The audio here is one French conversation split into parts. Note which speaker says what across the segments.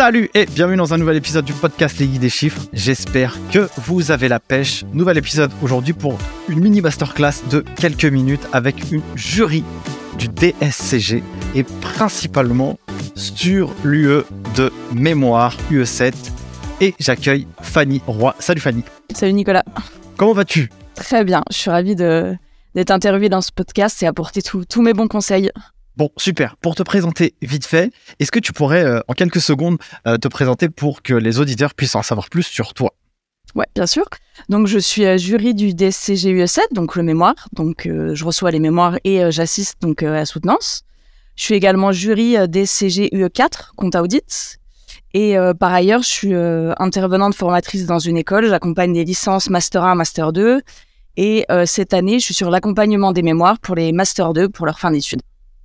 Speaker 1: Salut et bienvenue dans un nouvel épisode du podcast Les Guides des Chiffres. J'espère que vous avez la pêche. Nouvel épisode aujourd'hui pour une mini masterclass de quelques minutes avec une jury du DSCG et principalement sur l'UE de mémoire UE7. Et j'accueille Fanny Roy. Salut Fanny.
Speaker 2: Salut Nicolas.
Speaker 1: Comment vas-tu?
Speaker 2: Très bien. Je suis ravie d'être interviewée dans ce podcast et apporter tous mes bons conseils.
Speaker 1: Bon, super. Pour te présenter vite fait, est-ce que tu pourrais euh, en quelques secondes euh, te présenter pour que les auditeurs puissent en savoir plus sur toi?
Speaker 2: Ouais, bien sûr. Donc, je suis euh, jury du DSCG UE7, donc le mémoire. Donc, je reçois les mémoires et j'assiste donc à la soutenance. Je suis également jury DSCG UE4, compte audit. Et par ailleurs, je suis intervenante formatrice dans une école. J'accompagne des licences Master 1, Master 2. Et cette année, je suis sur l'accompagnement des mémoires pour les Master 2 pour leur fin d'études.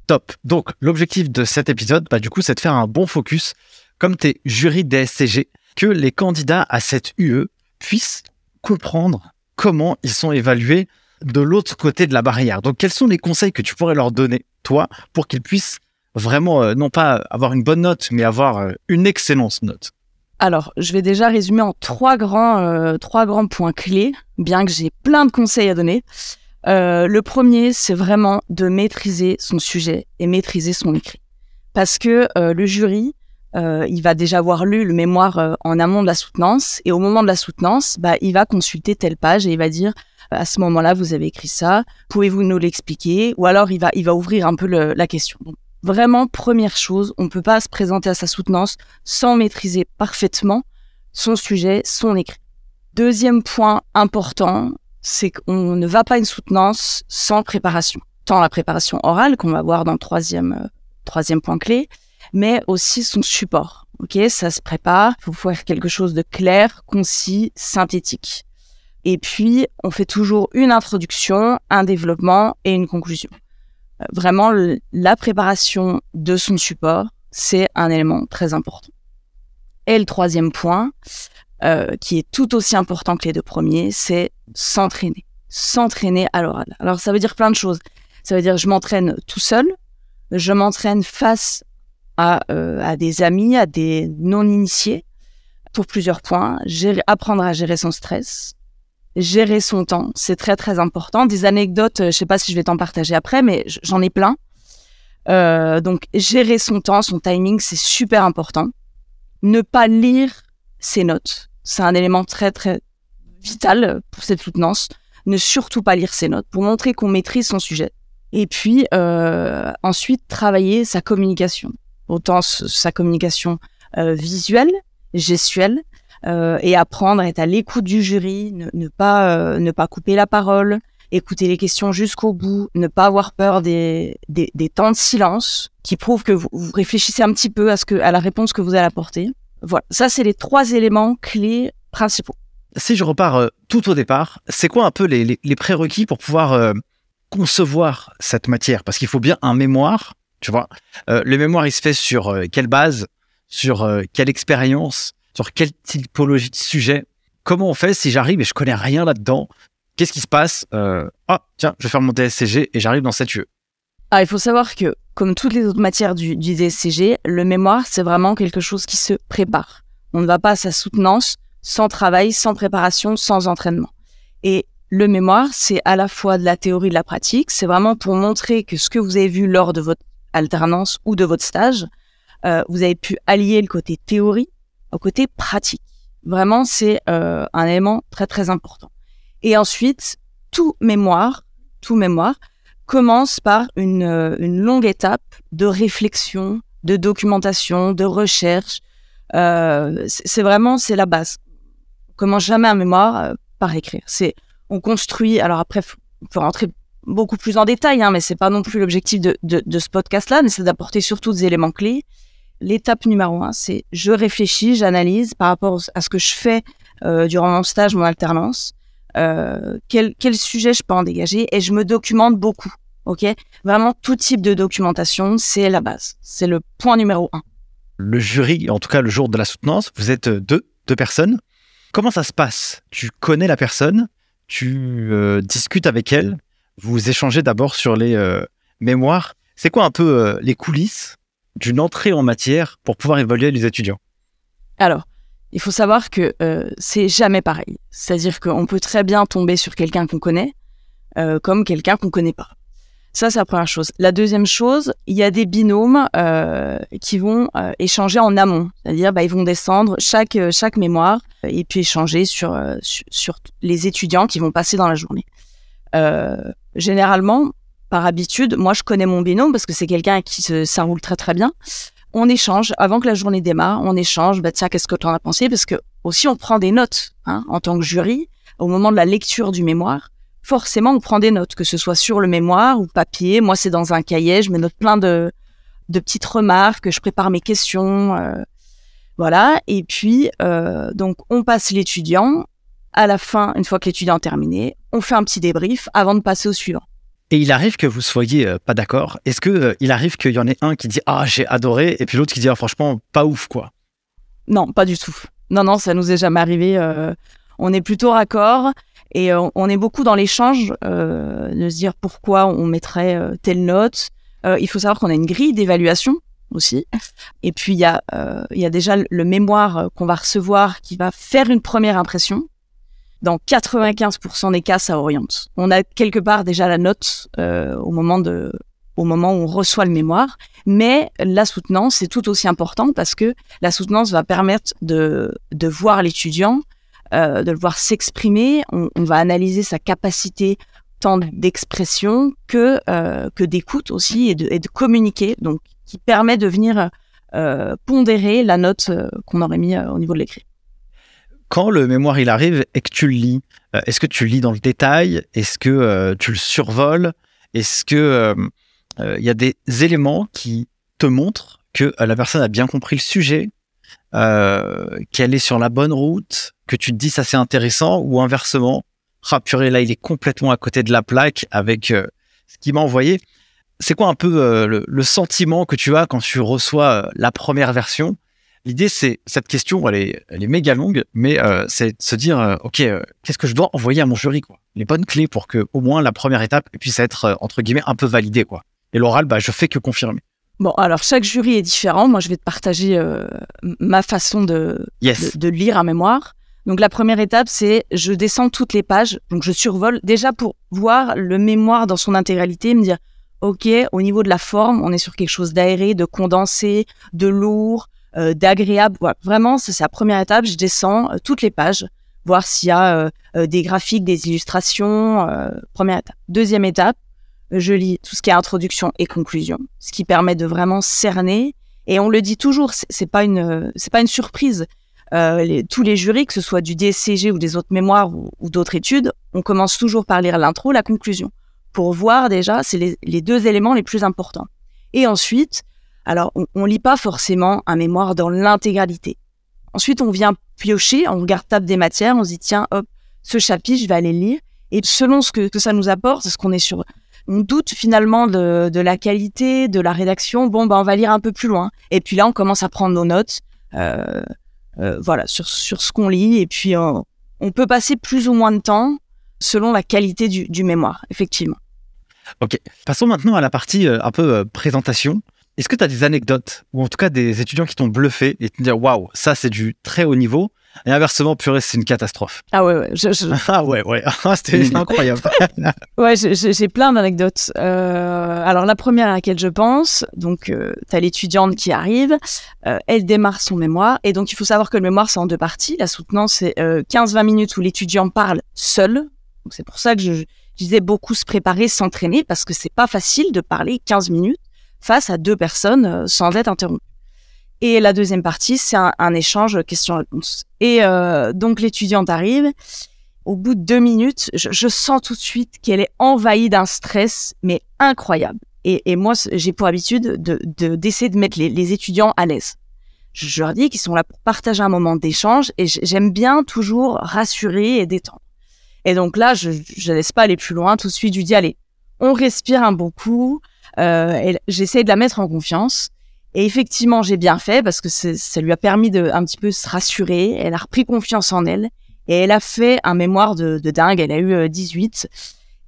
Speaker 1: Top. Donc, l'objectif de cet épisode, bah, du coup, c'est de faire un bon focus, comme tes jurys DSCG, que les candidats à cette UE puissent comprendre comment ils sont évalués de l'autre côté de la barrière. Donc, quels sont les conseils que tu pourrais leur donner, toi, pour qu'ils puissent vraiment, euh, non pas avoir une bonne note, mais avoir euh, une excellente note?
Speaker 2: Alors, je vais déjà résumer en trois grands, euh, trois grands points clés, bien que j'ai plein de conseils à donner. Euh, le premier, c'est vraiment de maîtriser son sujet et maîtriser son écrit. Parce que euh, le jury, euh, il va déjà avoir lu le mémoire en amont de la soutenance et au moment de la soutenance, bah, il va consulter telle page et il va dire à ce moment-là, vous avez écrit ça, pouvez-vous nous l'expliquer? Ou alors il va, il va ouvrir un peu la question. vraiment, première chose, on ne peut pas se présenter à sa soutenance sans maîtriser parfaitement son sujet, son écrit. Deuxième point important, c'est qu'on ne va pas une soutenance sans préparation. Tant la préparation orale, qu'on va voir dans le troisième, euh, troisième point clé, mais aussi son support. Ok, ça se prépare. Il faut faire quelque chose de clair, concis, synthétique. Et puis, on fait toujours une introduction, un développement et une conclusion. Euh, vraiment, la préparation de son support, c'est un élément très important. Et le troisième point, euh, qui est tout aussi important que les deux premiers, c'est s'entraîner. S'entraîner à l'oral. Alors ça veut dire plein de choses. Ça veut dire je m'entraîne tout seul, je m'entraîne face à, euh, à des amis, à des non-initiés, pour plusieurs points. Gérer, apprendre à gérer son stress, gérer son temps, c'est très très important. Des anecdotes, je sais pas si je vais t'en partager après, mais j'en ai plein. Euh, donc gérer son temps, son timing, c'est super important. Ne pas lire ses notes. C'est un élément très, très vital pour cette soutenance. Ne surtout pas lire ses notes pour montrer qu'on maîtrise son sujet. Et puis, euh, ensuite, travailler sa communication. Autant sa communication euh, visuelle, gestuelle, euh, et apprendre à être à l'écoute du jury, ne, pas, ne pas couper la parole, écouter les questions jusqu'au bout, ne pas avoir peur des, des, temps de silence qui prouvent que vous, vous, réfléchissez un petit peu à, ce que, à la réponse que vous allez apporter. Voilà, ça c'est les trois éléments clés principaux.
Speaker 1: Si je repars euh, tout au départ, c'est quoi un peu les, prérequis pour pouvoir euh, concevoir cette matière? Parce qu'il faut bien un mémoire, tu vois. Euh, le mémoire, il se fait sur quelle base, sur quelle expérience, sur quelle typologie de sujet Comment on fait si j'arrive et je connais rien là-dedans? Qu'est-ce qui se passe? Ah, tiens, je vais faire mon DSCG et j'arrive dans cette UE.
Speaker 2: Ah, il faut savoir que comme toutes les autres matières du, DSCG, le mémoire, c'est vraiment quelque chose qui se prépare. On ne va pas à sa soutenance sans travail, sans préparation, sans entraînement. Et le mémoire, c'est à la fois de la théorie et de la pratique. C'est vraiment pour montrer que ce que vous avez vu lors de votre alternance ou de votre stage, euh, vous avez pu allier le côté théorie au côté pratique. Vraiment, c'est euh, un élément très très important. Et ensuite, tout mémoire, tout mémoire, commence par une, euh, une longue étape de réflexion, de documentation, de recherche. Euh, c'est vraiment c'est la base. On commence jamais un mémoire euh, par écrire. C'est on construit. Alors après, on peut rentrer beaucoup plus en détail, hein, mais c'est pas non plus l'objectif de, de, de, ce podcast-là, mais c'est d'apporter surtout des éléments clés. L'étape numéro un, c'est je réfléchis, j'analyse par rapport à ce que je fais euh, durant mon stage, mon alternance. Euh, quel, quel sujet je peux en dégager et je me documente beaucoup. Ok, vraiment tout type de documentation, c'est la base, c'est le point numéro un.
Speaker 1: Le jury, en tout cas le jour de la soutenance, vous êtes deux, deux personnes. Comment ça se passe? Tu connais la personne, tu euh, discutes avec elle, vous échangez d'abord sur les euh, mémoires. C'est quoi un peu les coulisses d'une entrée en matière pour pouvoir évaluer les étudiants?
Speaker 2: Alors, il faut savoir que euh, c'est jamais pareil. C'est-à-dire qu'on peut très bien tomber sur quelqu'un qu'on connaît, euh, comme quelqu'un qu'on connaît pas. Ça, c'est la première chose. La deuxième chose, il y a des binômes euh, qui vont euh, échanger en amont. C'est-à-dire, bah, ils vont descendre chaque, euh, chaque mémoire et puis échanger sur, euh, sur, sur les étudiants qui vont passer dans la journée. Généralement, par habitude, moi, je connais mon binôme parce que c'est quelqu'un qui ça roule très, très bien. On échange, avant que la journée démarre, on échange, bah, tiens, qu'est-ce que tu en as pensé? Parce que aussi, on prend des notes hein, en tant que jury au moment de la lecture du mémoire forcément, on prend des notes, que ce soit sur le mémoire ou papier. Moi, c'est dans un cahier, je me note plein de, de petites remarques, je prépare mes questions. euh, voilà. Et puis, euh, donc, on passe l'étudiant. À la fin, une fois que l'étudiant a terminé, on fait un petit débrief avant de passer au suivant.
Speaker 1: Et il arrive que vous soyez euh, pas d'accord. Est-ce que euh, il arrive qu'il y en ait un qui dit ah j'ai adoré et puis l'autre qui dit ah, franchement pas ouf quoi?
Speaker 2: Non, pas du tout. Non, non, ça nous est jamais arrivé. euh, on est plutôt raccord et on est beaucoup dans l'échange de se dire pourquoi on mettrait telle note. Il faut savoir qu'on a une grille d'évaluation aussi. Et puis il y a, déjà le mémoire qu'on va recevoir qui va faire une première impression. Dans 95% des cas, ça oriente. On a quelque part déjà la note euh, au moment de, au moment où on reçoit le mémoire, mais la soutenance c'est tout aussi important parce que la soutenance va permettre de, de voir l'étudiant, euh, de le voir s'exprimer. On, on va analyser sa capacité tant d'expression que euh, que d'écoute aussi et de, et de communiquer, donc qui permet de venir euh, pondérer la note euh, qu'on aurait mis euh, au niveau de l'écrit.
Speaker 1: Quand le mémoire il arrive et que tu le lis, euh, est-ce que tu le lis dans le détail? Est-ce que euh, tu le survoles? Est-ce que euh, il y a des éléments qui te montrent que la personne a bien compris le sujet, qu'elle est sur la bonne route, que tu te dis ça c'est intéressant ou inversement, ah purée là il est complètement à côté de la plaque avec ce qu'il m'a envoyé. C'est quoi un peu le, sentiment que tu as quand tu reçois la première version? L'idée, c'est cette question, elle est, elle est méga longue, mais euh, c'est de se dire, euh, ok, euh, qu'est-ce que je dois envoyer à mon jury, quoi? Les bonnes clés pour que, au moins, la première étape puisse être euh, entre guillemets un peu validée, quoi. Et l'oral, bah, je fais que confirmer.
Speaker 2: Bon, alors chaque jury est différent. Moi, je vais te partager euh, ma façon de,
Speaker 1: Yes.
Speaker 2: de, de lire un mémoire. Donc la première étape, c'est je descends toutes les pages, donc je survole déjà pour voir le mémoire dans son intégralité, me dire ok, au niveau de la forme, on est sur quelque chose d'aéré, de condensé, de lourd, d'agréable. Voilà, vraiment, c'est la première étape. Je descends euh, toutes les pages, voir s'il y a euh, euh, des graphiques, des illustrations. euh, première étape. Deuxième étape, je lis tout ce qui est introduction et conclusion, ce qui permet de vraiment cerner. Et on le dit toujours, c'est pas une, euh, c'est pas une surprise. Euh, tous les jurys, que ce soit du DSCG ou des autres mémoires ou, d'autres études, on commence toujours par lire l'intro, la conclusion, pour voir déjà, c'est les deux éléments les plus importants. Et ensuite, alors on, on lit pas forcément un mémoire dans l'intégralité. Ensuite, on vient piocher, on regarde table des matières, on se dit tiens, hop, ce chapitre, je vais aller le lire. Et selon ce que, ça nous apporte, ce qu'on est sur on doute finalement de, la qualité, de la rédaction. Bon, ben, on va lire un peu plus loin. Et puis là, on commence à prendre nos notes, euh, euh, voilà, sur, ce qu'on lit. Et puis, on peut passer plus ou moins de temps selon la qualité du, du mémoire, effectivement.
Speaker 1: Ok. Passons maintenant à la partie euh, un peu présentation. Est-ce que tu as des anecdotes ou en tout cas des étudiants qui t'ont bluffé et te dire waouh, ça c'est du très haut niveau et inversement, purée, c'est une catastrophe?
Speaker 2: Ah ouais, ouais, je- je-
Speaker 1: Ah ouais, ouais, Ah, c'était incroyable.
Speaker 2: Ouais, j'ai- plein d'anecdotes. Euh, alors la première à laquelle je pense, donc euh, t'as l'étudiante qui arrive, euh, elle démarre son mémoire et donc il faut savoir que le mémoire c'est en deux parties. La soutenance c'est euh, 15-20 minutes où l'étudiant parle seul. C'est pour ça que je, je disais beaucoup se préparer, s'entraîner parce que c'est pas facile de parler 15 minutes face à deux personnes euh, sans être interrompu. Et la deuxième partie c'est un, échange question-réponse. Et euh, donc l'étudiante arrive au bout de deux minutes, je, sens tout de suite qu'elle est envahie d'un stress, mais incroyable. Et, moi, j'ai pour habitude de de- d'essayer de, mettre les, étudiants à l'aise. Je, je leur dis qu'ils sont là pour partager un moment d'échange et j'aime bien toujours rassurer et détendre. Et donc là, je ne laisse pas aller plus loin. Tout de suite, je lui dis, allez, on respire un bon coup. Euh, et J'essaie de la mettre en confiance. Et effectivement, j'ai bien fait parce que ça lui a permis de un petit peu se rassurer. Elle a repris confiance en elle. Et elle a fait un mémoire de, dingue, elle a eu euh, 18.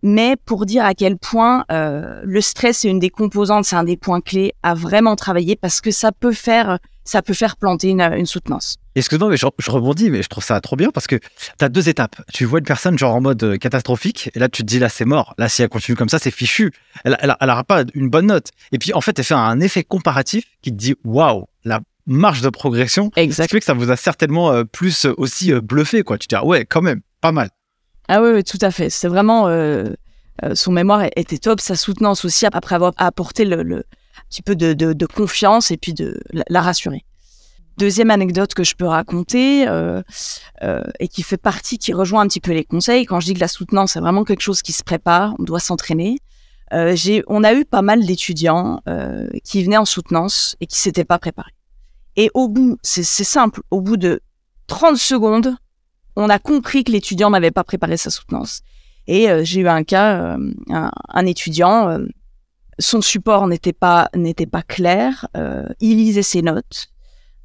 Speaker 2: Mais pour dire à quel point euh, le stress est une des composantes, c'est un des points clés à vraiment travailler parce que ça peut faire, ça peut faire planter une, une soutenance.
Speaker 1: Excuse-moi, mais je, je, rebondis, mais je trouve ça trop bien parce que tu as deux étapes. Tu vois une personne genre en mode euh, catastrophique, et là tu te dis là c'est mort. Là si elle continue comme ça, c'est fichu. Elle, elle, elle aura pas une bonne note. Et puis en fait, elle fait un effet comparatif qui te dit waouh, la marge de progression.
Speaker 2: Exact.
Speaker 1: Ce que ça vous a certainement euh, plus aussi euh, bluffé, quoi. Tu te dis ah ouais, quand même, pas mal.
Speaker 2: Ah oui, oui tout à fait. C'est vraiment son mémoire était top, sa soutenance aussi après avoir apporté le, le petit peu de, confiance et puis de la, rassurer. Deuxième anecdote que je peux raconter euh, euh, et qui fait partie, qui rejoint un petit peu les conseils. Quand je dis que la soutenance, c'est vraiment quelque chose qui se prépare, on doit s'entraîner. Euh, on a eu pas mal d'étudiants qui venaient en soutenance et qui s'étaient pas préparés. Et au bout, c'est simple, au bout de 30 secondes, on a compris que l'étudiant n'avait pas préparé sa soutenance. Et j'ai eu un cas, un, étudiant, son support n'était pas n'était pas clair, il lisait ses notes,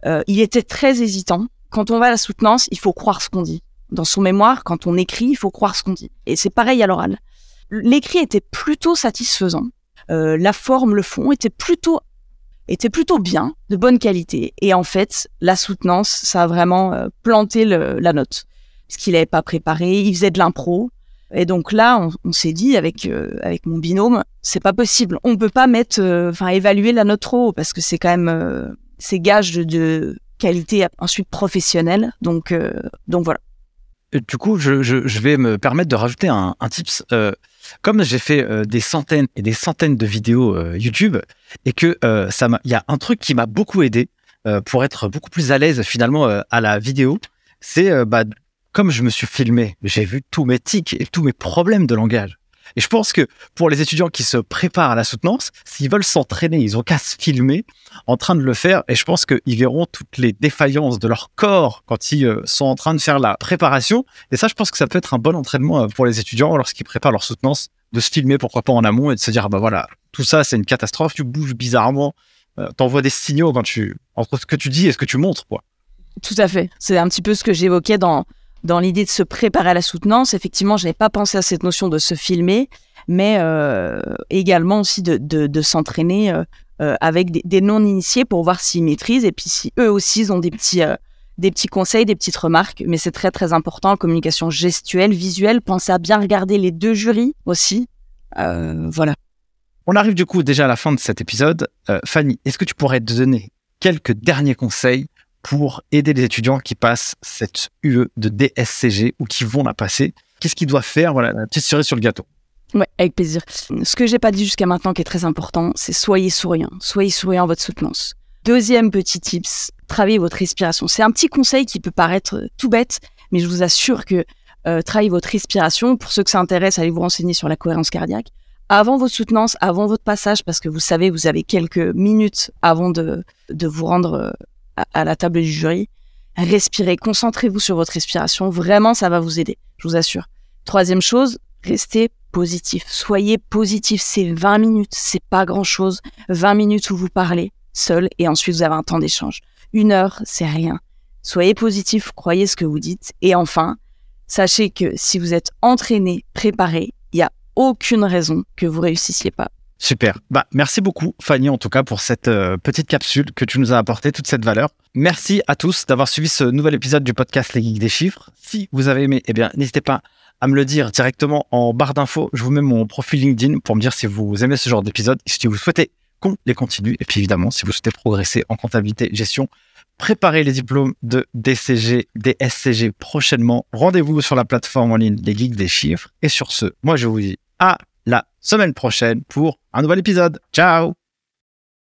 Speaker 2: euh, il était très hésitant. Quand on va à la soutenance, il faut croire ce qu'on dit. Dans son mémoire, quand on écrit, il faut croire ce qu'on dit. Et c'est pareil à l'oral. L'écrit était plutôt satisfaisant. Euh, la forme, le fond était plutôt était plutôt bien, de bonne qualité. Et en fait, la soutenance, ça a vraiment euh, planté la note. Parce qu'il n'avait pas préparé, il faisait de l'impro. Et donc là, on, s'est dit avec euh, avec mon binôme, c'est pas possible. On peut pas mettre, euh, enfin évaluer la note trop haut parce que c'est quand même euh, c'est gage de, qualité ensuite professionnelle. Donc, euh, donc voilà.
Speaker 1: Du coup, je, vais me permettre de rajouter un, un tips. Comme j'ai fait des centaines et des centaines de vidéos YouTube et que ça il y a un truc qui m'a beaucoup aidé pour être beaucoup plus à l'aise finalement à la vidéo, c'est bah, comme je me suis filmé, j'ai vu tous mes tics et tous mes problèmes de langage. Et je pense que pour les étudiants qui se préparent à la soutenance, s'ils veulent s'entraîner, ils ont qu'à se filmer en train de le faire. Et je pense qu'ils verront toutes les défaillances de leur corps quand ils euh, sont en train de faire la préparation. Et ça, je pense que ça peut être un bon entraînement euh, pour les étudiants lorsqu'ils préparent leur soutenance, de se filmer, pourquoi pas en amont, et de se dire, ah bah voilà, tout ça, c'est une catastrophe, tu bouges bizarrement, euh, t'envoies des signaux quand tu, entre ce que tu dis et ce que tu montres, quoi.
Speaker 2: Tout à fait. C'est un petit peu ce que j'évoquais dans, dans l'idée de se préparer à la soutenance, effectivement, je n'avais pas pensé à cette notion de se filmer, mais euh, également aussi de, de, de s'entraîner euh, euh, avec des, des non-initiés pour voir s'ils maîtrisent et puis si eux aussi ils ont des petits, euh, des petits conseils, des petites remarques. Mais c'est très très important, communication gestuelle, visuelle. Pensez à bien regarder les deux jurys aussi. Euh, voilà.
Speaker 1: On arrive du coup déjà à la fin de cet épisode. Fanny, est-ce que tu pourrais te donner quelques derniers conseils pour aider les étudiants qui passent cette UE de DSCG ou qui vont la passer Qu'est-ce qu'ils doivent faire? Voilà, la petite cerise sur le gâteau.
Speaker 2: Ouais, avec plaisir. Ce que j'ai pas dit jusqu'à maintenant qui est très important, c'est soyez souriant. Soyez souriant à votre soutenance. Deuxième petit tips, travaillez votre respiration. C'est un petit conseil qui peut paraître tout bête, mais je vous assure que euh, travaillez votre respiration. Pour ceux que ça intéresse, allez vous renseigner sur la cohérence cardiaque. Avant votre soutenance, avant votre passage, parce que vous savez, vous avez quelques minutes avant de, de vous rendre euh, à, la table du jury. Respirez, concentrez-vous sur votre respiration. Vraiment, ça va vous aider, je vous assure. Troisième chose, restez positif. Soyez positif. C'est 20 minutes, c'est pas grand chose. 20 minutes où vous parlez seul et ensuite vous avez un temps d'échange. Une heure, c'est rien. Soyez positif, croyez ce que vous dites. Et enfin, sachez que si vous êtes entraîné, préparé, il n'y a aucune raison que vous réussissiez pas.
Speaker 1: Super. Bah, merci beaucoup, Fanny, en tout cas, pour cette euh, petite capsule que tu nous as apporté, toute cette valeur. Merci à tous d'avoir suivi ce nouvel épisode du podcast Les Geeks des Chiffres. Si vous avez aimé, eh bien, n'hésitez pas à me le dire directement en barre d'infos. Je vous mets mon profil LinkedIn pour me dire si vous aimez ce genre d'épisode, si vous souhaitez qu'on les continue. Et puis évidemment, si vous souhaitez progresser en comptabilité, gestion, préparez les diplômes de DCG, DSCG prochainement. Rendez-vous sur la plateforme en ligne Les Geeks des Chiffres. Et sur ce, moi je vous dis à la semaine prochaine pour un nouvel épisode. Ciao